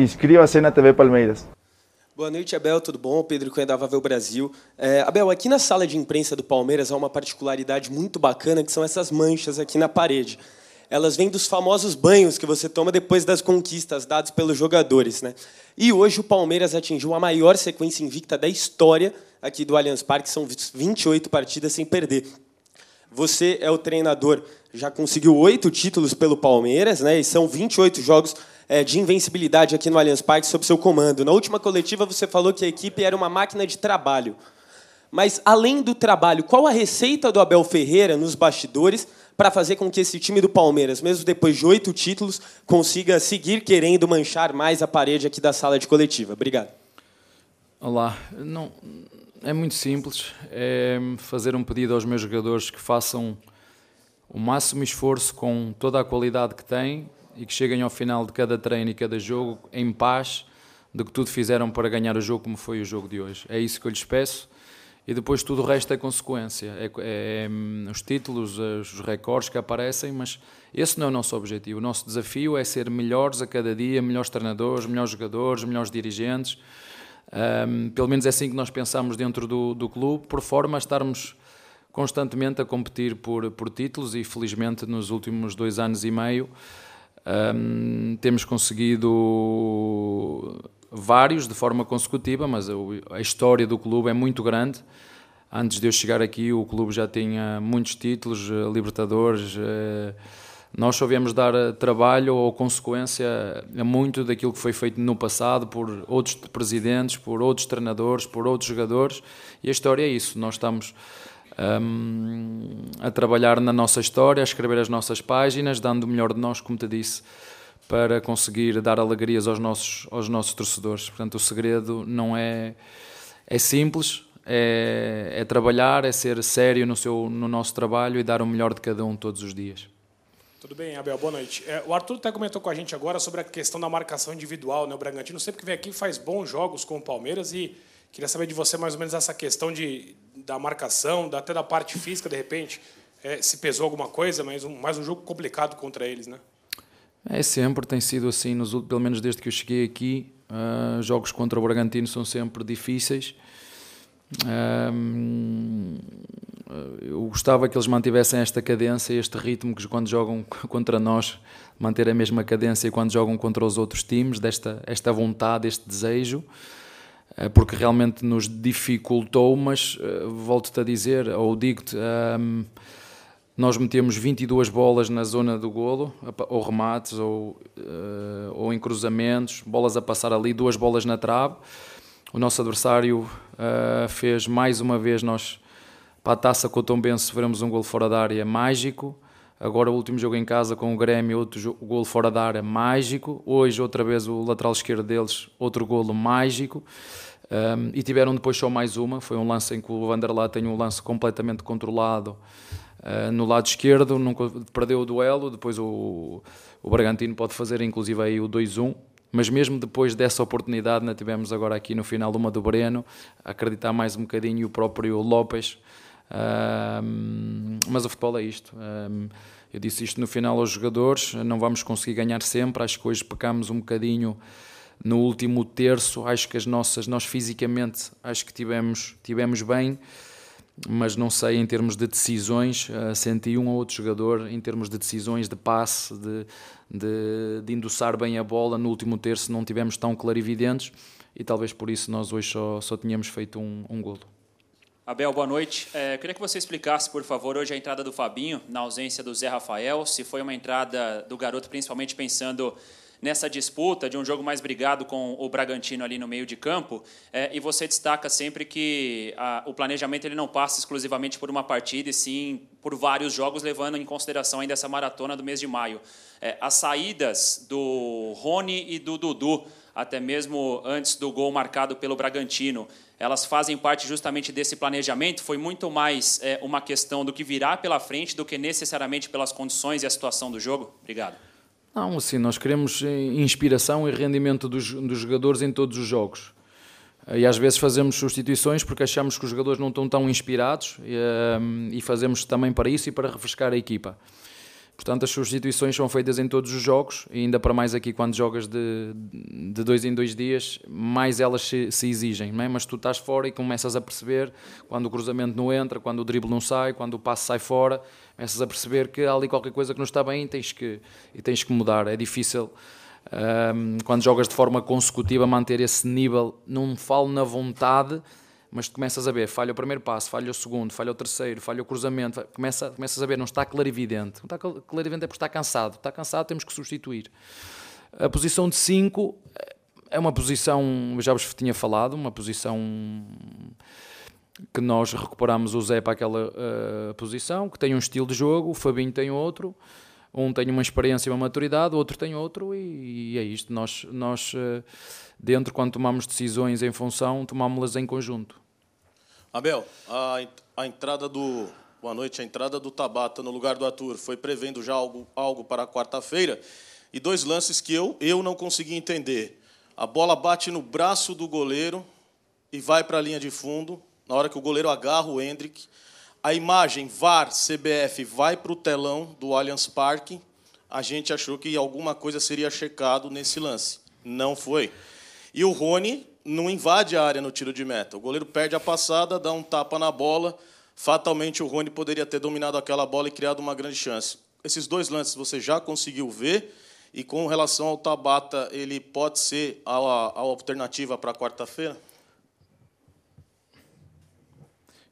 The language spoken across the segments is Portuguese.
Inscreva-se na TV Palmeiras. Boa noite, Abel. Tudo bom? Pedro Cunha da Vavel Brasil. É, Abel, aqui na sala de imprensa do Palmeiras há uma particularidade muito bacana, que são essas manchas aqui na parede. Elas vêm dos famosos banhos que você toma depois das conquistas dadas pelos jogadores. Né? E hoje o Palmeiras atingiu a maior sequência invicta da história aqui do Allianz Parque, são 28 partidas sem perder. Você é o treinador, já conseguiu oito títulos pelo Palmeiras, né? E são 28 jogos de invencibilidade aqui no Allianz Parque sob seu comando. Na última coletiva você falou que a equipe era uma máquina de trabalho. Mas além do trabalho, qual a receita do Abel Ferreira nos bastidores para fazer com que esse time do Palmeiras, mesmo depois de oito títulos, consiga seguir querendo manchar mais a parede aqui da sala de coletiva? Obrigado. Olá, não, é muito simples. É fazer um pedido aos meus jogadores que façam o máximo esforço com toda a qualidade que têm e que cheguem ao final de cada treino e cada jogo em paz do que tudo fizeram para ganhar o jogo como foi o jogo de hoje. É isso que eu lhes peço e depois tudo o resto é consequência. É, é, é os títulos, os recordes que aparecem, mas esse não é o nosso objetivo. O nosso desafio é ser melhores a cada dia, melhores treinadores, melhores jogadores, melhores dirigentes um, pelo menos é assim que nós pensamos dentro do, do clube, por forma a estarmos constantemente a competir por, por títulos e felizmente nos últimos dois anos e meio um, temos conseguido vários de forma consecutiva, mas a, história do clube é muito grande. Antes de eu chegar aqui, o clube já tinha muitos títulos, eh, Libertadores. Uh, nós só viemos dar eh, trabalho ou consequência a muito daquilo que foi feito no passado por outros presidentes, por outros treinadores, por outros jogadores, e a história é isso. Nós estamos um, a trabalhar na nossa história, a escrever as nossas páginas, dando o melhor de nós, como te disse, para conseguir dar alegrias aos nossos, aos nossos torcedores. Portanto, o segredo não é, é simples, é, é trabalhar, é ser sério no, seu, no nosso trabalho e dar o melhor de cada um todos os dias. Tudo bem, Abel, boa noite. É, o Arthur até comentou com a gente agora sobre a questão da marcação individual. Né? O Bragantino sempre que vem aqui faz bons jogos com o Palmeiras e queria saber de você mais ou menos essa questão de, da marcação, até da parte física, de repente, é, se pesou alguma coisa, mas um, mais um jogo complicado contra eles, né? É sempre, tem sido assim, nos, pelo menos desde que eu cheguei aqui. Uh, jogos contra o Bragantino são sempre difíceis. Uh, eu gostava que eles mantivessem esta cadência, este ritmo que quando jogam contra nós, manter a mesma cadência quando jogam contra os outros times, desta esta vontade, este desejo, porque realmente nos dificultou, mas eh, volto-te a dizer, ou digo-te, um, nós metemos 22 bolas na zona do golo, ou remates, ou, uh, ou em cruzamentos, bolas a passar ali, duas bolas na trave. O nosso adversário uh, fez mais uma vez nós para a taça com o Tom Ben sofremos um gol fora da área mágico. Agora o último jogo em casa com o Grêmio, outro gol fora da área mágico. Hoje outra vez o lateral esquerdo deles, outro golo mágico. Um, e tiveram depois só mais uma, foi um lance em que o Vanderlá tem um lance completamente controlado uh, no lado esquerdo, nunca perdeu o duelo, depois o, o Bragantino pode fazer inclusive aí o 2-1, mas mesmo depois dessa oportunidade, né, tivemos agora aqui no final uma do Breno, acreditar mais um bocadinho o próprio Lopes mas o futebol é isto. eu disse isto no final aos jogadores: não vamos conseguir ganhar sempre. Acho que hoje pecamos um bocadinho no último terço. Acho que as nossas, nós fisicamente, acho que tivemos, tivemos bem, mas não sei em termos de decisões. Uh, senti um ou outro jogador em termos de decisões, de passe, de, de, de endossar bem a bola. No último terço não tivemos tão clarividentes e talvez por isso nós hoje só, só tínhamos feito um, um golo. Abel, boa noite. É, queria que você explicasse, por favor, hoje a entrada do Fabinho, na ausência do Zé Rafael, se foi uma entrada do garoto, principalmente pensando nessa disputa de um jogo mais brigado com o Bragantino ali no meio de campo, é, e você destaca sempre que a, o planejamento ele não passa exclusivamente por uma partida, e sim por vários jogos, levando em consideração ainda essa maratona do mês de maio. É, as saídas do Rony e do Dudu, até mesmo antes do gol marcado pelo Bragantino, elas fazem parte justamente desse planejamento? Foi muito mais é, uma questão do que virá pela frente do que necessariamente pelas condições e a situação do jogo? Obrigado. Não, assim, nós queremos eh, inspiração e rendimento dos, dos jogadores em todos os jogos. E às vezes fazemos substituições porque achamos que os jogadores não estão tão inspirados e, um, e fazemos também para isso e para refrescar a equipa. Portanto, as substituições são feitas em todos os jogos, e ainda para mais aqui quando jogas de, de dois em dois dias, mais elas se, se exigem. É? Mas tu estás fora e começas a perceber quando o cruzamento não entra, quando o drible não sai, quando o passe sai fora, começas a perceber que há ali qualquer coisa que não está bem e tens que, e tens que mudar. É difícil um, quando jogas de forma consecutiva manter esse nível, não falo na vontade mas tu começas a ver, falha o primeiro passo, falha o segundo, falha o terceiro, falha o cruzamento, começa, começas a ver, não está clarividente. Não está clarividente é porque está cansado. Está cansado, temos que substituir. A posição de 5 é uma posição, já vos tinha falado, uma posição que nós recuperamos o Zé para aquela uh, posição, que tem um estilo de jogo, o Fabinho tem outro, um tem uma experiência e uma maturidade, o outro tem outro, e, e é isto. Nós, nós uh, dentro, quando tomamos decisões em função, tomámos-las em conjunto. Abel, a, a entrada do. Boa noite. A entrada do Tabata no lugar do Arthur foi prevendo já algo, algo para quarta-feira. E dois lances que eu, eu não consegui entender. A bola bate no braço do goleiro e vai para a linha de fundo. Na hora que o goleiro agarra o Hendrick. A imagem VAR CBF vai para o telão do Allianz Parque. A gente achou que alguma coisa seria checado nesse lance. Não foi. E o Rony não invade a área no tiro de meta. O goleiro perde a passada, dá um tapa na bola. Fatalmente o Rony poderia ter dominado aquela bola e criado uma grande chance. Esses dois lances você já conseguiu ver. E com relação ao Tabata, ele pode ser a, a alternativa para quarta-feira?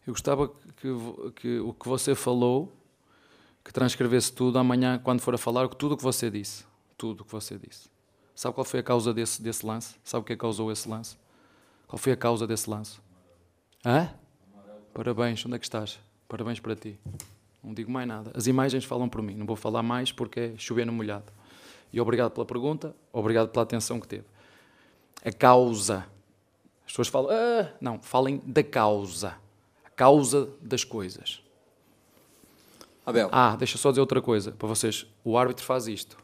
Eu gostava que, que, o que você falou, que transcrevesse tudo amanhã, quando for a falar, tudo o que você disse. Tudo o que você disse. Sabe qual foi a causa desse, desse lance? Sabe o que causou esse lance? Qual foi a causa desse lance? Hã? Parabéns, onde é que estás? Parabéns para ti. Não digo mais nada. As imagens falam por mim, não vou falar mais porque é chover no molhado. E obrigado pela pergunta, obrigado pela atenção que teve. A causa. As pessoas falam, ah, não, falem da causa. Causa das coisas. Abel. Ah, deixa só dizer outra coisa para vocês. O árbitro faz isto.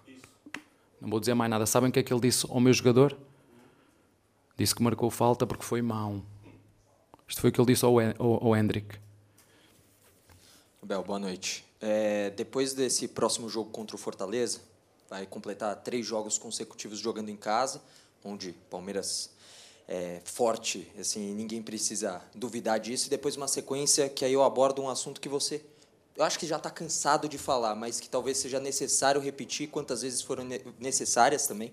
Não vou dizer mais nada. Sabem o que é que ele disse ao meu jogador? Disse que marcou falta porque foi mau. Isto foi o que ele disse ao, ao, ao Hendrick. Bel, boa noite. É, depois desse próximo jogo contra o Fortaleza, vai completar três jogos consecutivos jogando em casa, onde Palmeiras é forte, assim, ninguém precisa duvidar disso. E depois uma sequência que aí eu abordo um assunto que você eu acho que já está cansado de falar, mas que talvez seja necessário repetir quantas vezes foram necessárias também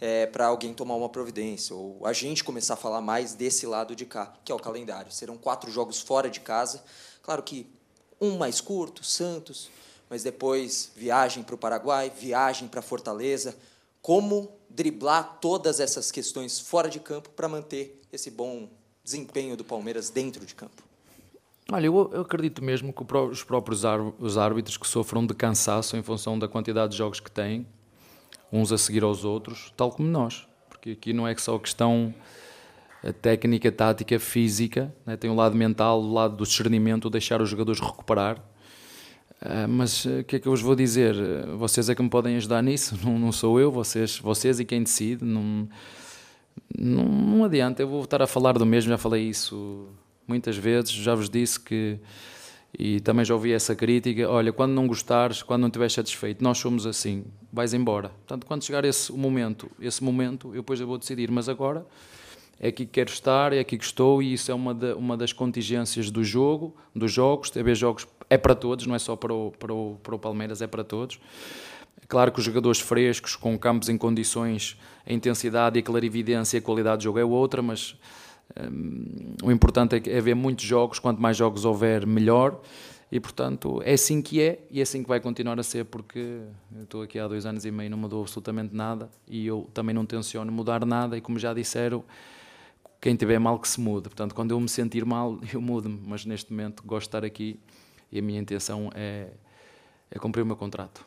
é, para alguém tomar uma providência, ou a gente começar a falar mais desse lado de cá, que é o calendário. Serão quatro jogos fora de casa, claro que um mais curto, Santos, mas depois viagem para o Paraguai, viagem para Fortaleza. Como driblar todas essas questões fora de campo para manter esse bom desempenho do Palmeiras dentro de campo? Olha, eu, eu acredito mesmo que os próprios os árbitros que sofram de cansaço em função da quantidade de jogos que têm, uns a seguir aos outros, tal como nós. Porque aqui não é só questão a técnica, tática, física, né? tem o lado mental, o lado do discernimento, deixar os jogadores recuperar. Uh, mas o uh, que é que eu vos vou dizer? Vocês é que me podem ajudar nisso, não, não sou eu, vocês, vocês e quem decide. Não, não, não adianta, eu vou estar a falar do mesmo, já falei isso muitas vezes, já vos disse que, e também já ouvi essa crítica, olha, quando não gostares, quando não estiveres satisfeito, nós somos assim, vais embora. Portanto, quando chegar esse momento, esse momento, eu depois eu vou decidir, mas agora é aqui que quero estar, é aqui que estou e isso é uma, uma das contingências do jogo, dos jogos, TV Jogos é para todos, não é só para o, para o, para o Palmeiras, é para todos. Claro que os jogadores frescos, com campos em condições, a intensidade e a clarividência e a qualidade de jogo é outra, mas um, o importante é, é ver muitos jogos, quanto mais jogos houver, melhor. E portanto é assim que é e é assim que vai continuar a ser, porque eu estou aqui há dois anos e meio, não mudou absolutamente nada e eu também não tenciono mudar nada. E como já disseram, quem tiver mal que se mude. Portanto, quando eu me sentir mal, eu mudo-me, mas neste momento gosto de estar aqui e a minha intenção é, é cumprir o meu contrato.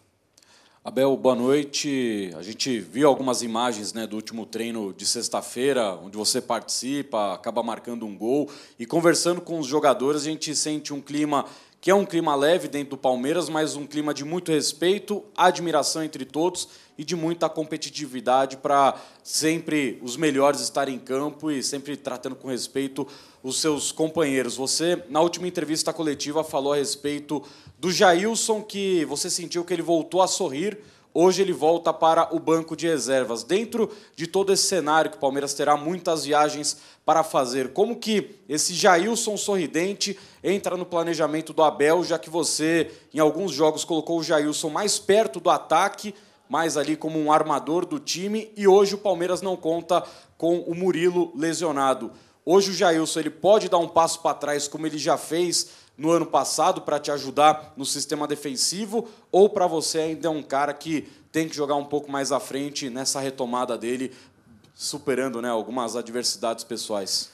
Abel, boa noite. A gente viu algumas imagens né, do último treino de sexta-feira, onde você participa, acaba marcando um gol. E conversando com os jogadores, a gente sente um clima que é um clima leve dentro do Palmeiras, mas um clima de muito respeito, admiração entre todos e de muita competitividade para sempre os melhores estarem em campo e sempre tratando com respeito os seus companheiros. Você, na última entrevista coletiva, falou a respeito do Jailson, que você sentiu que ele voltou a sorrir Hoje ele volta para o banco de reservas. Dentro de todo esse cenário que o Palmeiras terá muitas viagens para fazer, como que esse Jailson sorridente entra no planejamento do Abel, já que você em alguns jogos colocou o Jailson mais perto do ataque, mais ali como um armador do time, e hoje o Palmeiras não conta com o Murilo lesionado. Hoje o Jailson ele pode dar um passo para trás, como ele já fez no ano passado para te ajudar no sistema defensivo ou para você ainda é um cara que tem que jogar um pouco mais à frente nessa retomada dele, superando né, algumas adversidades pessoais?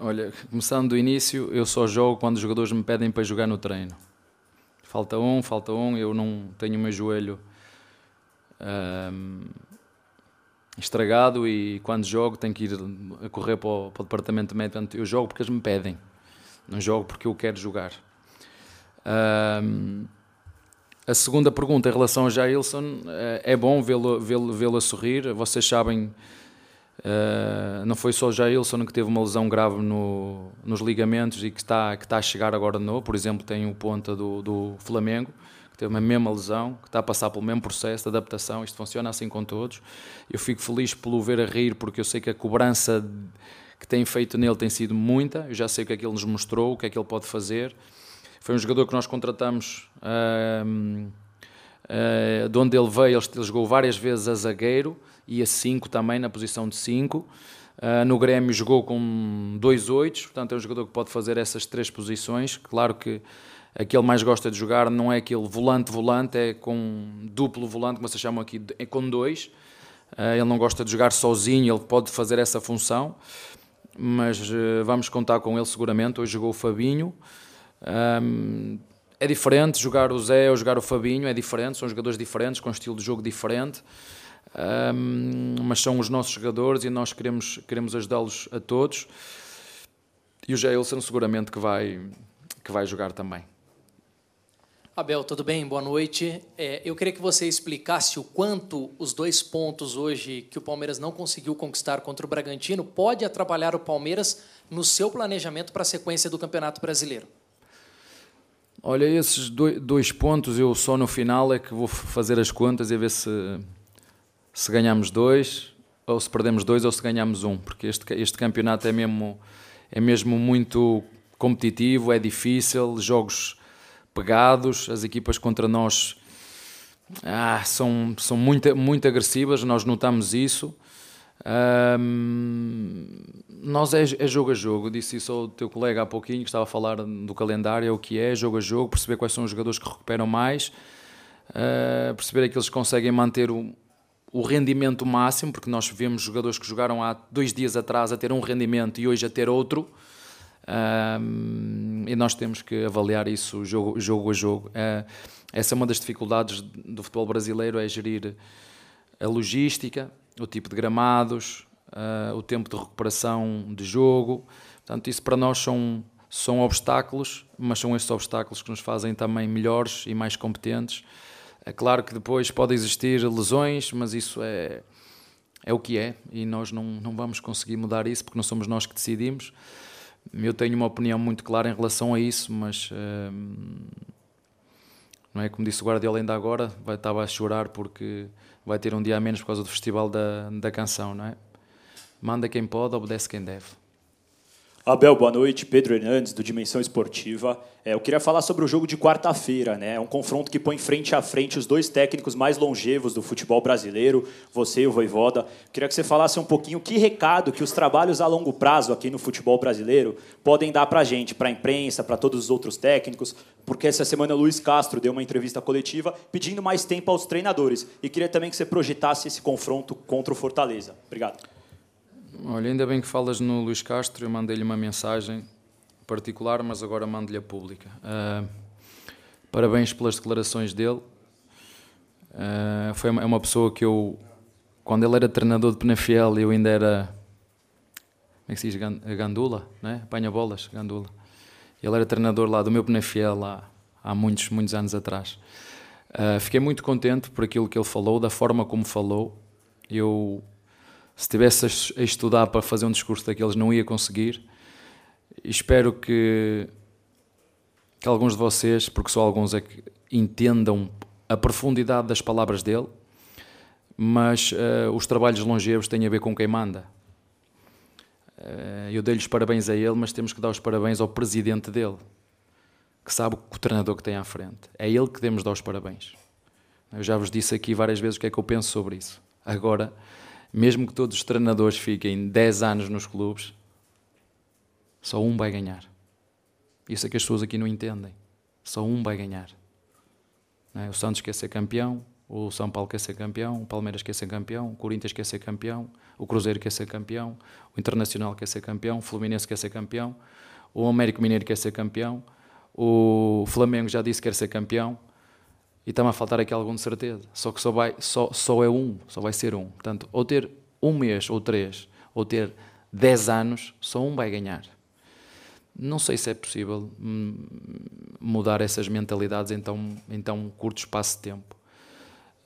Olha, começando do início, eu só jogo quando os jogadores me pedem para jogar no treino. Falta um, falta um, eu não tenho o meu joelho estragado e quando jogo tenho que ir a correr para o, para o departamento médico. Eu jogo porque eles me pedem. Não jogo porque eu quero jogar. Um, a segunda pergunta em relação a Jailson, eh, é bom vê-lo vê vê a sorrir. Vocês sabem, uh, não foi só o Jailson que teve uma lesão grave no, nos ligamentos e que está, que está a chegar agora de novo. Por exemplo, tem o ponta do, do Flamengo, que teve a mesma lesão, que está a passar pelo mesmo processo de adaptação. Isto funciona assim com todos. Eu fico feliz pelo ver a rir, porque eu sei que a cobrança que tem feito nele tem sido muita. Eu já sei o que é que ele nos mostrou, o que é que ele pode fazer. Foi um jogador que nós contratamos uh, de onde ele veio. Ele, ele jogou várias vezes a zagueiro e a 5 também, na posição de 5. Uh, ah, no Grêmio jogou com dois oitos, portanto é um jogador que pode fazer essas três posições. Claro que aquele mais gosta de jogar não é aquele volante-volante, é com duplo volante, como vocês chamam aqui, é com dois. Uh, ele não gosta de jogar sozinho, ele pode fazer essa função mas uh, vamos contar com ele seguramente. Hoje jogou o Fabinho. Um, é diferente jogar o Zé ou jogar o Fabinho, é diferente, são jogadores diferentes, com um estilo de jogo diferente, um, mas são os nossos jogadores e nós queremos, queremos ajudá-los a todos. E o Jailson seguramente que vai, que vai jogar também. Abel, tudo bem? Boa noite. É, eu queria que você explicasse o quanto os dois pontos hoje que o Palmeiras não conseguiu conquistar contra o Bragantino pode atrapalhar o Palmeiras no seu planejamento para a sequência do Campeonato Brasileiro. Olha, esses dois pontos eu só no final é que vou fazer as contas e ver se, se ganhamos dois, ou se perdemos dois, ou se ganhamos um, porque este, este campeonato é mesmo, é mesmo muito competitivo, é difícil, jogos pegados, as equipas contra nós ah, são, são muito, muito agressivas, nós notamos isso. Um, nós é, é, jogo a jogo, disse isso ao teu colega há pouquinho que estava a falar do calendário, é o que é, jogo a jogo, perceber quais são os jogadores que recuperam mais, uh, perceber aqueles que conseguem manter o, o rendimento máximo, porque nós vemos jogadores que jogaram há dois dias atrás a ter um rendimento e hoje a ter outro. E nós temos que avaliar isso jogo, jogo a jogo. Uh, essa é uma das dificuldades do futebol brasileiro, é gerir a logística, o tipo de gramados, uh, o tempo de recuperação de jogo. Portanto, isso para nós são, são obstáculos, mas são esses obstáculos que nos fazem também melhores e mais competentes. É claro que depois pode existir lesões, mas isso é, é o que é e nós não, não vamos conseguir mudar isso porque não somos nós que decidimos. Eu tenho uma opinião muito clara em relação a isso, mas hum, não é como disse o Guardiola ainda agora, vai estar a chorar porque vai ter um dia a menos por causa do festival da, da canção, não é? Manda quem pode, obedece quem deve. Abel, boa noite. Pedro Hernandes, do Dimensão Esportiva. É, eu queria falar sobre o jogo de quarta-feira. Né? É um confronto que põe frente a frente os dois técnicos mais longevos do futebol brasileiro, você e o Voivoda. Queria que você falasse um pouquinho que recado que os trabalhos a longo prazo aqui no futebol brasileiro podem dar para a gente, para a imprensa, para todos os outros técnicos, porque essa semana o Luiz Castro deu uma entrevista coletiva pedindo mais tempo aos treinadores. E queria também que você projetasse esse confronto contra o Fortaleza. Obrigado. Olha, ainda bem que falas no Luís Castro, eu mandei-lhe uma mensagem particular, mas agora mando-lhe a pública. Uh, parabéns pelas declarações dele. Uh, foi uma, é uma pessoa que eu, quando ele era treinador de Penafiel, eu ainda era, como é que se diz, gandula, né? apanha bolas, gandula. Ele era treinador lá do meu Penafiel há muitos, muitos anos atrás. Uh, fiquei muito contente por aquilo que ele falou, da forma como falou. Eu, se tivesse a estudar para fazer um discurso daqueles, não ia conseguir. Espero que, que alguns de vocês, porque só alguns é que entendam a profundidade das palavras dele, mas uh, os trabalhos longevos têm a ver com quem manda. Uh, eu dei-lhe os parabéns a ele, mas temos que dar os parabéns ao presidente dele, que sabe o treinador que tem à frente. É ele que devemos dar os parabéns. Eu já vos disse aqui várias vezes o que é que eu penso sobre isso. Agora, mesmo que todos os treinadores fiquem 10 anos nos clubes, só um vai ganhar. Isso é que as pessoas aqui não entendem. Só um vai ganhar. É? O Santos quer ser campeão, o São Paulo quer ser campeão, o Palmeiras quer ser campeão, o Corinthians quer ser campeão, o Cruzeiro quer ser campeão, o Internacional quer ser campeão, o Fluminense quer ser campeão, o Américo Mineiro quer ser campeão, o Flamengo já disse que quer ser campeão e está-me a faltar aqui algum de certeza. Só que só, vai, só, só é um, só vai ser um. Portanto, ou ter um mês ou três, ou ter dez anos, só um vai ganhar. Não sei se é possível hum, mudar essas mentalidades em tão, em tão curto espaço de tempo.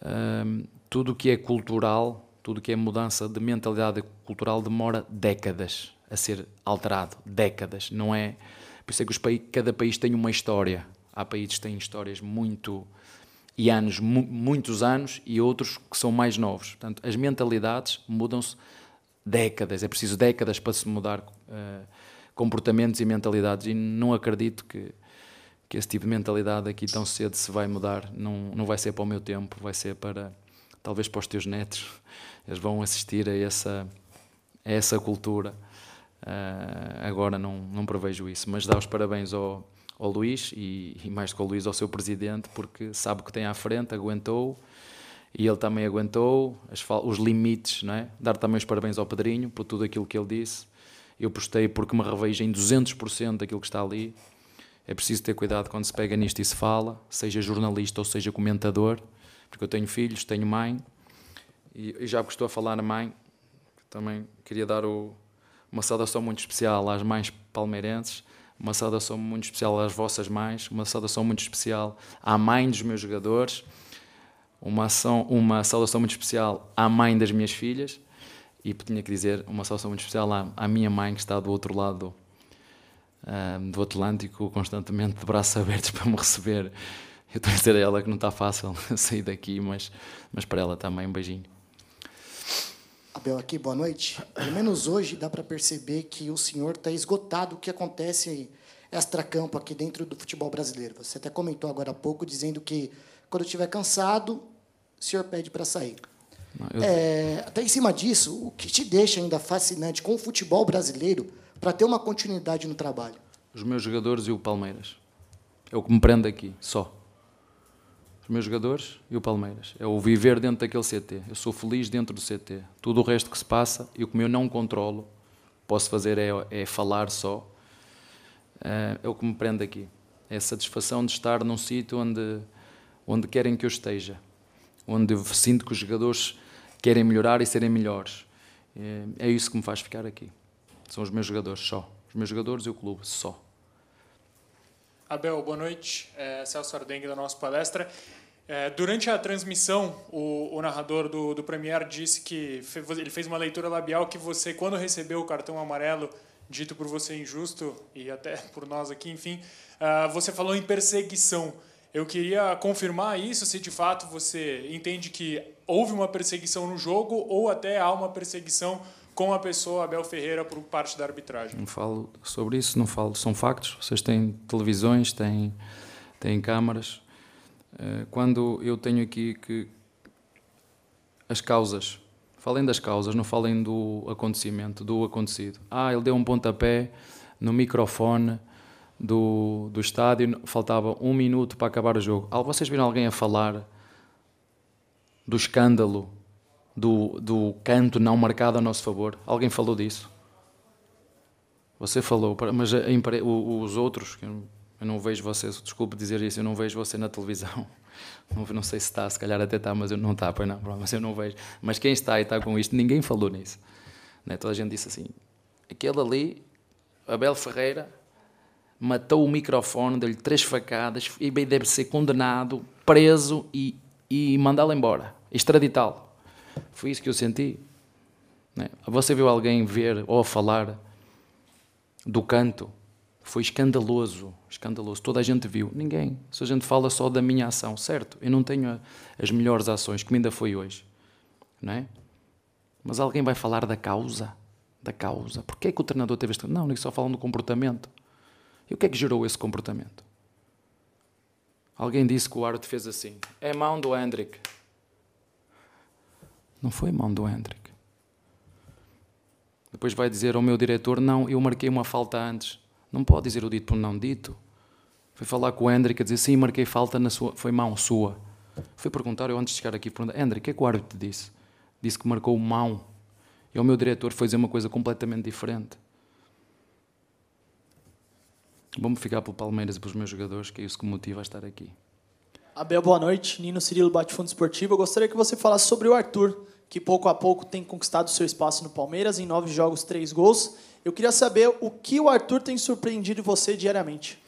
Um, tudo o que é cultural, tudo o que é mudança de mentalidade cultural demora décadas a ser alterado. Décadas. Não é. Por isso é que cada país tem uma história. Há países que têm histórias muito. E anos, mu muitos anos, e outros que são mais novos. Portanto, as mentalidades mudam-se décadas. É preciso décadas para se mudar. Uh, comportamentos e mentalidades e não acredito que, que esse tipo de mentalidade aqui tão cedo se vai mudar. Não, não vai ser para o meu tempo, vai ser para talvez para os teus netos. Eles vão assistir a essa, a essa cultura. Uh, agora não, não prevejo isso, mas dá os parabéns ao, ao Luís e, e mais do que ao Luís, ao seu presidente, porque sabe o que tem à frente, aguentou e ele também aguentou as, os limites, não é? Dar também os parabéns ao Pedrinho por tudo aquilo que ele disse eu postei porque me revejo em 200% daquilo que está ali. É preciso ter cuidado quando se pega nisto e se fala, seja jornalista ou seja comentador, porque eu tenho filhos, tenho mãe, e, já que estou a falar na mãe, também queria dar o, uma saudação muito especial às mães palmeirenses, uma saudação muito especial às vossas mães, uma saudação muito especial à mãe dos meus jogadores, uma, ação, uma saudação muito especial à mãe das minhas filhas e tinha que dizer uma saudação muito especial à, à minha mãe que está do outro lado um, do Atlântico, constantemente de braços abertos para me receber. Eu estou a dizer a ela que não está fácil sair daqui, mas, mas para ela também um beijinho. Abel aqui, boa noite. Pelo menos hoje dá para perceber que o senhor está esgotado o que acontece extra-campo aqui dentro do futebol brasileiro. Você até comentou agora há pouco dizendo que quando estiver cansado, o senhor pede para sair. Eu... É, até em cima disso, o que te deixa ainda fascinante com o futebol brasileiro para ter uma continuidade no trabalho? Os meus jogadores e o Palmeiras. É o que me prende aqui, só. Os meus jogadores e o Palmeiras. É o viver dentro daquele CT. Eu sou feliz dentro do CT. Tudo o resto que se passa e o que eu não controlo, posso fazer é, é falar só. É, é o que me prende aqui. É a satisfação de estar num sítio onde, onde querem que eu esteja. Onde eu sinto que os jogadores querem melhorar e serem melhores. É, é isso que me faz ficar aqui. São os meus jogadores só. Os meus jogadores e o clube só. Abel, boa noite. É Celso Ardengue da nossa palestra. É, durante a transmissão, o, o narrador do, do Premier disse que fez, ele fez uma leitura labial que você, quando recebeu o cartão amarelo, dito por você injusto e até por nós aqui, enfim, uh, você falou em perseguição. Eu queria confirmar isso, se de fato você entende que houve uma perseguição no jogo ou até há uma perseguição com a pessoa Abel Ferreira por parte da arbitragem. Não falo sobre isso, não falo. São factos. Vocês têm televisões, têm, têm câmaras. Eh, quando eu tenho aqui que as causas, falem das causas, não falem do acontecimento, do acontecido. Ah, ele deu um pontapé no microfone do, do estádio, faltava um minuto para acabar o jogo. Vocês viram alguém a falar do escândalo do, do canto não marcado a nosso favor. Alguém falou disso? Você falou, mas os outros, eu não vejo você, desculpe dizer isso, eu não vejo você na televisão. Não, não sei se está, se calhar até está, mas eu não está, pois não, mas eu não vejo. Mas quem está e está com isto, ninguém falou nisso. Né? Toda a gente disse assim: aquele ali, Abel Ferreira, matou o microfone, deu-lhe três facadas e deve ser condenado, preso e, e mandá-lo embora, extraditá-lo. Foi isso que eu senti. Né? Você viu alguém ver ou falar do canto? Foi escandaloso, escandaloso. Toda a gente viu. Ninguém. Se a gente fala só da minha ação, certo? Eu não tenho as melhores ações, como ainda foi hoje. Não é? Mas alguém vai falar da causa? Da causa. Porquê é que o treinador teve este... Não, nem só falam do comportamento. E o que é que gerou esse comportamento? Alguém disse que o árbitro fez assim. É mão do Hendrick. Não foi mão do Hendrick. Depois vai dizer ao meu diretor: Não, eu marquei uma falta antes. Não pode dizer o dito por não dito. Foi falar com o Hendrick a dizer: Sim, marquei falta na sua. Foi mão sua. Foi perguntar, eu antes de chegar aqui, perguntar: Hendrick, o que é que o árbitro disse? Disse que marcou mão. E o meu diretor foi dizer uma coisa completamente diferente. Vamos ficar pelo Palmeiras e pelos meus jogadores, que é isso que me motiva a estar aqui. Abel, boa noite. Nino Cirilo, Bate-Fundo Esportivo. Eu gostaria que você falasse sobre o Arthur, que pouco a pouco tem conquistado seu espaço no Palmeiras, em nove jogos, três gols. Eu queria saber o que o Arthur tem surpreendido você diariamente.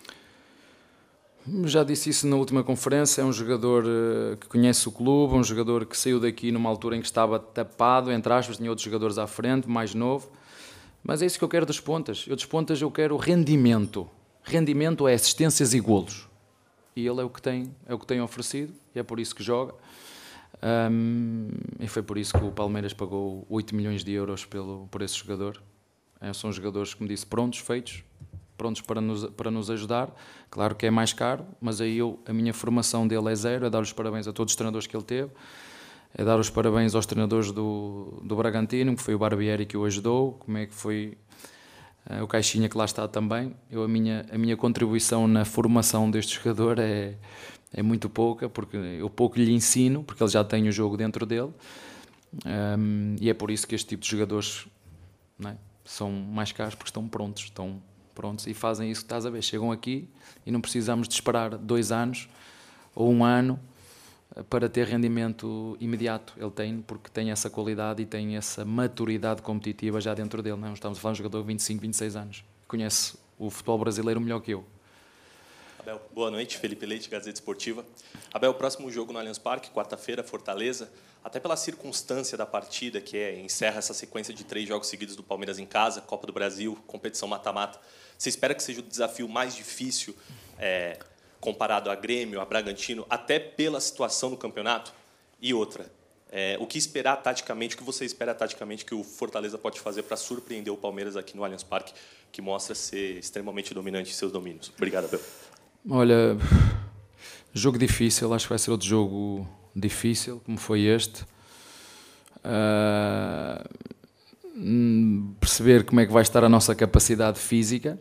Já disse isso na última conferência. É um jogador eh, que conhece o clube, um jogador que saiu daqui numa altura em que estava tapado, entre aspas, tinha outros jogadores à frente, mais novo. Mas é isso que eu quero dos pontas. Eu dos pontas eu quero rendimento. Rendimento é assistências e golos. E ele é o que tem, é o que tem oferecido e é por isso que joga. Um, e foi por isso que o Palmeiras pagou 8 milhões de euros pelo, por esse jogador. É, são jogadores, como disse, prontos, feitos, prontos para nos, para nos ajudar. Claro que é mais caro, mas aí eu, a minha formação dele é zero, é dar os parabéns a todos os treinadores que ele teve, é dar os parabéns aos treinadores do, do Bragantino, que foi o Barbieri que o ajudou, como é que foi o Caixinha que lá está também. Eu, a, minha, a minha contribuição na formação deste jogador é, é muito pouca, porque eu pouco lhe ensino, porque ele já tem o jogo dentro dele, um, e é por isso que este tipo de jogadores é? são mais caros, porque estão prontos, estão prontos e fazem isso que estás a ver. Chegam aqui e não precisamos de esperar dois anos ou um ano para ter rendimento imediato. Ele tem, porque tem essa qualidade e tem essa maturidade competitiva já dentro dele. Não é? estamos a falar de um jogador de 25, 26 anos, conhece o futebol brasileiro melhor que eu. Abel, boa noite. Felipe Leite, Gazeta Esportiva. Abel, próximo jogo no Allianz Parque, quarta-feira, Fortaleza. Até pela circunstância da partida, que é encerra essa sequência de três jogos seguidos do Palmeiras em casa, Copa do Brasil, competição mata-mata. Você espera que seja o desafio mais difícil é, comparado a Grêmio, a Bragantino, até pela situação no campeonato? E outra, é, o que esperar taticamente, o que você espera taticamente que o Fortaleza pode fazer para surpreender o Palmeiras aqui no Allianz Parque, que mostra ser extremamente dominante em seus domínios? Obrigado, Abel. Olha, jogo difícil, acho que vai ser outro jogo difícil, como foi este. Uh, perceber como é que vai estar a nossa capacidade física.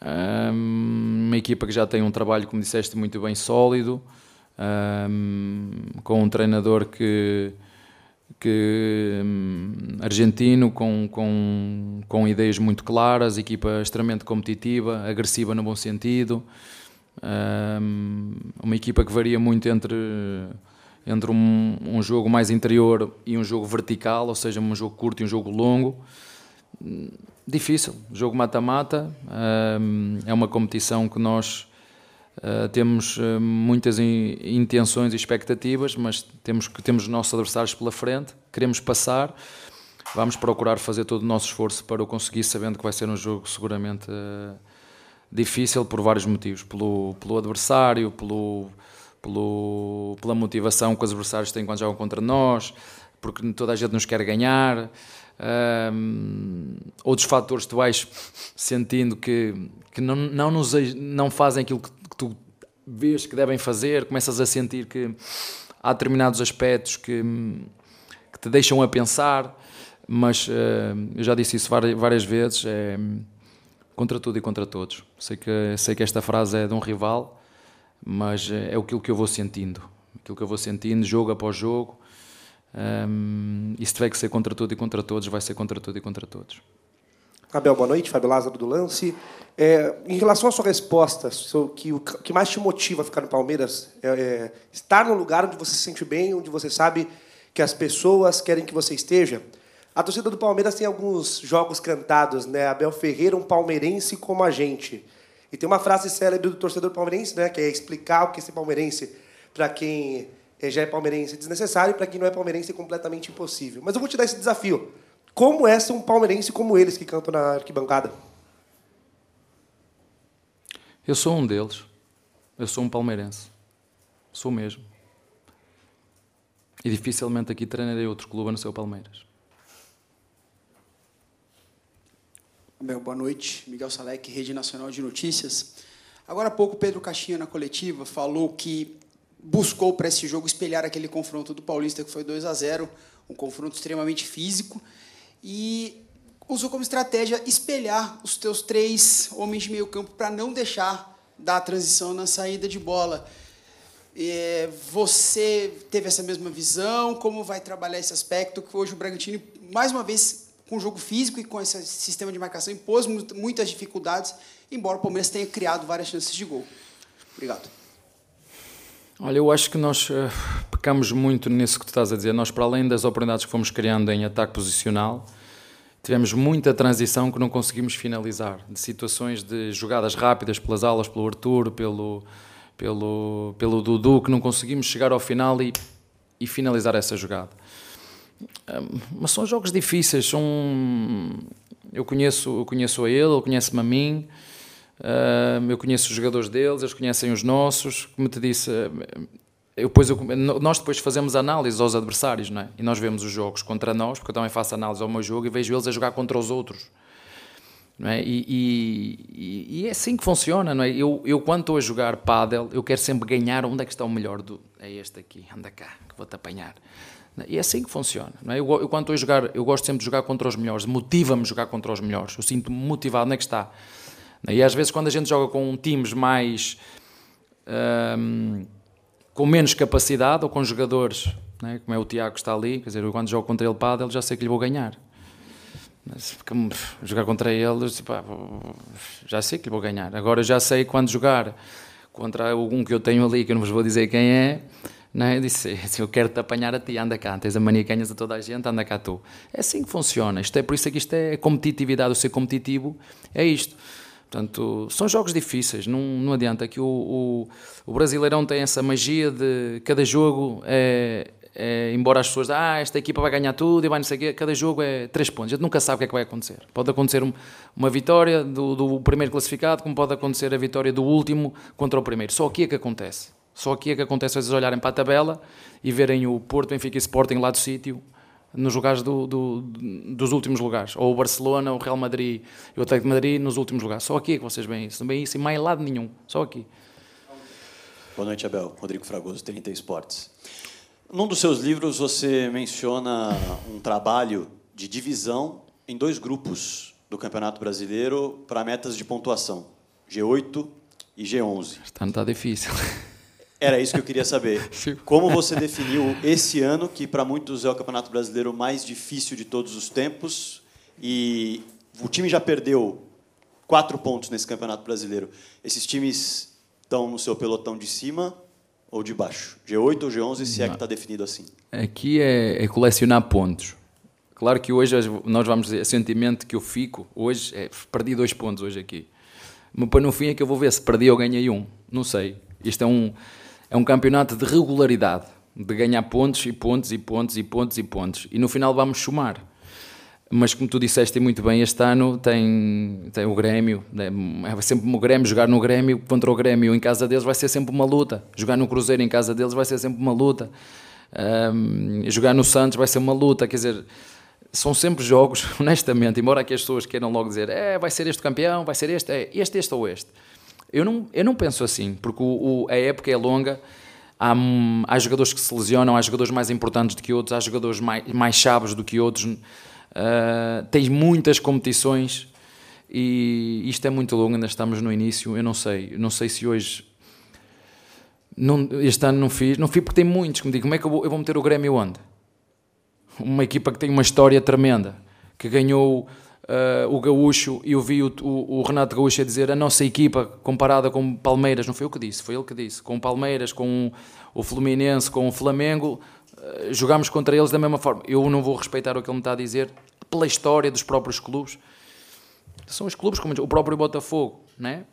Uma equipa que já tem um trabalho, como disseste, muito bem sólido, uh, com um treinador que, que um, argentino, com, com, com ideias muito claras, equipa extremamente competitiva, agressiva no bom sentido. Um, uma equipa que varia muito entre, entre um, um, jogo mais interior e um jogo vertical, ou seja, um jogo curto e um jogo longo. Difícil, jogo mata-mata, um, é uma competição que nós uh, temos uh, muitas in, intenções e expectativas, mas temos, temos os nossos adversários pela frente, queremos passar, vamos procurar fazer todo o nosso esforço para o conseguir, sabendo que vai ser um jogo seguramente. Difícil por vários motivos, pelo, pelo adversário, pelo, pelo, pela motivação que os adversários têm quando jogam contra nós, porque toda a gente nos quer ganhar. Um, outros fatores tu vais sentindo que, que não, não, nos, não fazem aquilo que, que tu vês que devem fazer, começas a sentir que há determinados aspectos que, que te deixam a pensar, mas uh, eu já disse isso várias, várias vezes. É, contra tudo e contra todos. Sei que, sei que esta frase é de um rival, mas é aquilo que eu vou sentindo. Aquilo que eu vou sentindo, jogo após jogo. Um, tiver que ser contra tudo e contra todos, vai ser contra tudo e contra todos. Abel, boa noite. Fábio Lázaro do Lance. É, em relação à sua resposta, que o que mais te motiva a ficar no Palmeiras é, é estar no lugar onde você se sente bem, onde você sabe que as pessoas querem que você esteja. A torcida do Palmeiras tem alguns jogos cantados, né? Abel Ferreira, um palmeirense como a gente. E tem uma frase célebre do torcedor palmeirense, né, que é explicar o que é ser palmeirense para quem já é palmeirense é desnecessário para quem não é palmeirense é completamente impossível. Mas eu vou te dar esse desafio. Como é ser um palmeirense como eles que cantam na arquibancada? Eu sou um deles. Eu sou um palmeirense. Sou mesmo. E dificilmente aqui treinarei outro clube a não ser o Palmeiras. Bem, boa noite. Miguel Salek, Rede Nacional de Notícias. Agora há pouco, Pedro Caixinha, na coletiva, falou que buscou para esse jogo espelhar aquele confronto do Paulista, que foi 2 a 0 um confronto extremamente físico, e usou como estratégia espelhar os teus três homens de meio campo para não deixar dar transição na saída de bola. É, você teve essa mesma visão? Como vai trabalhar esse aspecto? Que hoje o Bragantino, mais uma vez, com o jogo físico e com esse sistema de marcação, impôs muitas dificuldades, embora o Palmeiras tenha criado várias chances de gol. Obrigado. Olha, eu acho que nós uh, pecamos muito nisso que tu estás a dizer. Nós, para além das oportunidades que fomos criando em ataque posicional, tivemos muita transição que não conseguimos finalizar. De situações de jogadas rápidas pelas alas, pelo Arthur, pelo, pelo, pelo Dudu, que não conseguimos chegar ao final e, e finalizar essa jogada. Um, mas são jogos difíceis. São... Eu, conheço, eu conheço a ele, ele conhece-me a mim. Eu conheço os jogadores deles, eles conhecem os nossos. Como te disse, eu, eu, nós depois fazemos análise aos adversários, não é? E nós vemos os jogos contra nós, porque eu também faço análise ao meu jogo e vejo eles a jogar contra os outros. Não é? E, e, e é assim que funciona, não é? Eu, eu quando estou a jogar pádel, eu quero sempre ganhar onde é que está o melhor do... É este aqui, anda cá, que vou-te apanhar. E é assim que funciona. Não é? eu, eu, quando estou a jogar, eu gosto sempre de jogar contra os melhores, motiva-me jogar contra os melhores. Eu sinto-me motivado, onde é que está? E às vezes, quando a gente joga com times mais. Um, com menos capacidade ou com jogadores, né, como é o Tiago que está ali, quer dizer, eu quando jogo contra ele ele já sei que lhe vou ganhar. Mas, jogar contra ele, já sei que lhe vou ganhar. Agora já sei quando jogar contra algum que eu tenho ali, que eu não vos vou dizer quem é, né, eu disse, eu quero te apanhar a ti, anda cá, tens a mania que ganhas a toda a gente, anda cá tu. É assim que funciona, isto é, por isso é que isto é competitividade, o ser competitivo é isto. Portanto, são jogos difíceis, não, não adianta que o, o, o Brasileirão tem essa magia de cada jogo é, é, embora as pessoas ah, esta equipa vai ganhar tudo e vai não sei o quê, cada jogo é três pontos. A gente nunca sabe o que é que vai acontecer. Pode acontecer uma vitória do, do primeiro classificado, como pode acontecer a vitória do último contra o primeiro. Só aqui é que acontece. Só aqui é que acontece às vezes olharem para a tabela e verem o Porto, Benfica e Sporting lá do sítio nos lugares do, do, dos últimos lugares. Ou o Barcelona, o Real Madrid e o Atlético de Madrid nos últimos lugares. Só aqui é que vocês veem isso. Não veem isso em mais lado nenhum. Só aqui. Boa noite, Abel. Rodrigo Fragoso, 30 Esportes. Num dos seus livros, você menciona um trabalho de divisão em dois grupos do Campeonato Brasileiro para metas de pontuação, G8 e G11. Está, não está difícil. Era isso que eu queria saber. Como você definiu esse ano, que para muitos é o campeonato brasileiro mais difícil de todos os tempos, e o time já perdeu quatro pontos nesse campeonato brasileiro. Esses times estão no seu pelotão de cima ou de baixo? G8 ou G11, se é que está definido assim? Aqui é, é, colecionar pontos. Claro que hoje nós vamos dizer, sentimento que eu fico, hoje, é, perdi dois pontos hoje aqui. Mas para no fim é que eu vou ver se perdi ou ganhei um. Não sei. Isto é um é um campeonato de regularidade, de ganhar pontos e pontos e pontos e pontos e pontos. E no final vamos somar. Mas como tu disseste muito bem, este ano tem, tem o Grêmio, né, é sempre o Grêmio, jogar no Grêmio contra o Grêmio em casa deles vai ser sempre uma luta. Jogar no Cruzeiro em casa deles vai ser sempre uma luta. Um, jogar no Santos vai ser uma luta, quer dizer, são sempre jogos, honestamente, embora aqui as pessoas queiram logo dizer, é, vai ser este campeão, vai ser este, é este, este ou este. Eu não, eu não penso assim, porque o, o, a época é longa, há, há jogadores que se lesionam, há jogadores mais importantes do que outros, há jogadores mais, mais chaves do que outros, uh, tens muitas competições e isto é muito longo, ainda estamos no início, eu não sei, não sei se hoje... Não, este ano não fiz, não fiz porque tem muitos que me digam como é que eu vou, eu vou meter o Grêmio onde? Uma equipa que tem uma história tremenda, que ganhou uh, o Gaúcho eu vi o, o, o, Renato Gaúcho a dizer a nossa equipa comparada com Palmeiras, não foi eu que disse, foi ele que disse, com Palmeiras, com o Fluminense, com o Flamengo, uh, jogámos contra eles da mesma forma. Eu não vou respeitar o que ele me está a dizer pela história dos próprios clubes. São os clubes, como o próprio Botafogo, né?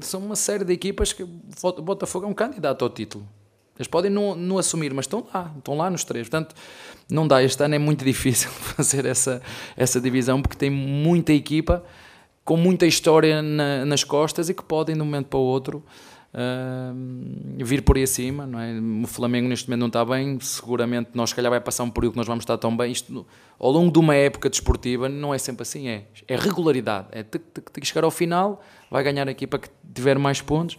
são uma série de equipas que o Botafogo é um candidato ao título. Eles podem não, não assumir, mas estão lá, estão lá nos três. Portanto, não dá. Este ano é muito difícil fazer essa, essa divisão porque tem muita equipa com muita história na, nas costas e que podem, de um momento para o outro, uh, vir por aí acima. Não é? O Flamengo neste momento não está bem, seguramente nós, se calhar, vai passar um período que nós vamos estar tão bem. Isto, ao longo de uma época desportiva, não é sempre assim, é, é regularidade. É ter que chegar ao final, vai ganhar a equipa que tiver mais pontos.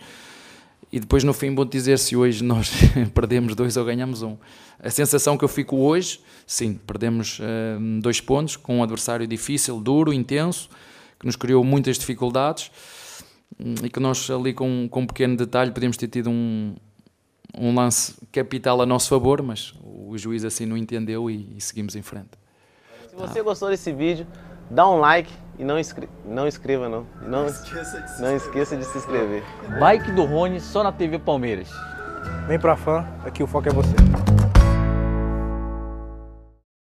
E depois no fim vou dizer se hoje nós perdemos dois ou ganhamos um. A sensação que eu fico hoje, sim, perdemos uh, dois pontos com um adversário difícil, duro, intenso, que nos criou muitas dificuldades hum, e que nós ali com, com um pequeno detalhe podíamos ter tido um, um lance capital a nosso favor, mas o juiz assim não entendeu e, e seguimos em frente. Se você gostou desse vídeo, dá um like e não, inscre não inscreva não. Não, não, esqueça de, não esqueça de se inscrever. Like do Rony só na TV Palmeiras. Vem pra fã, aqui o foco é você.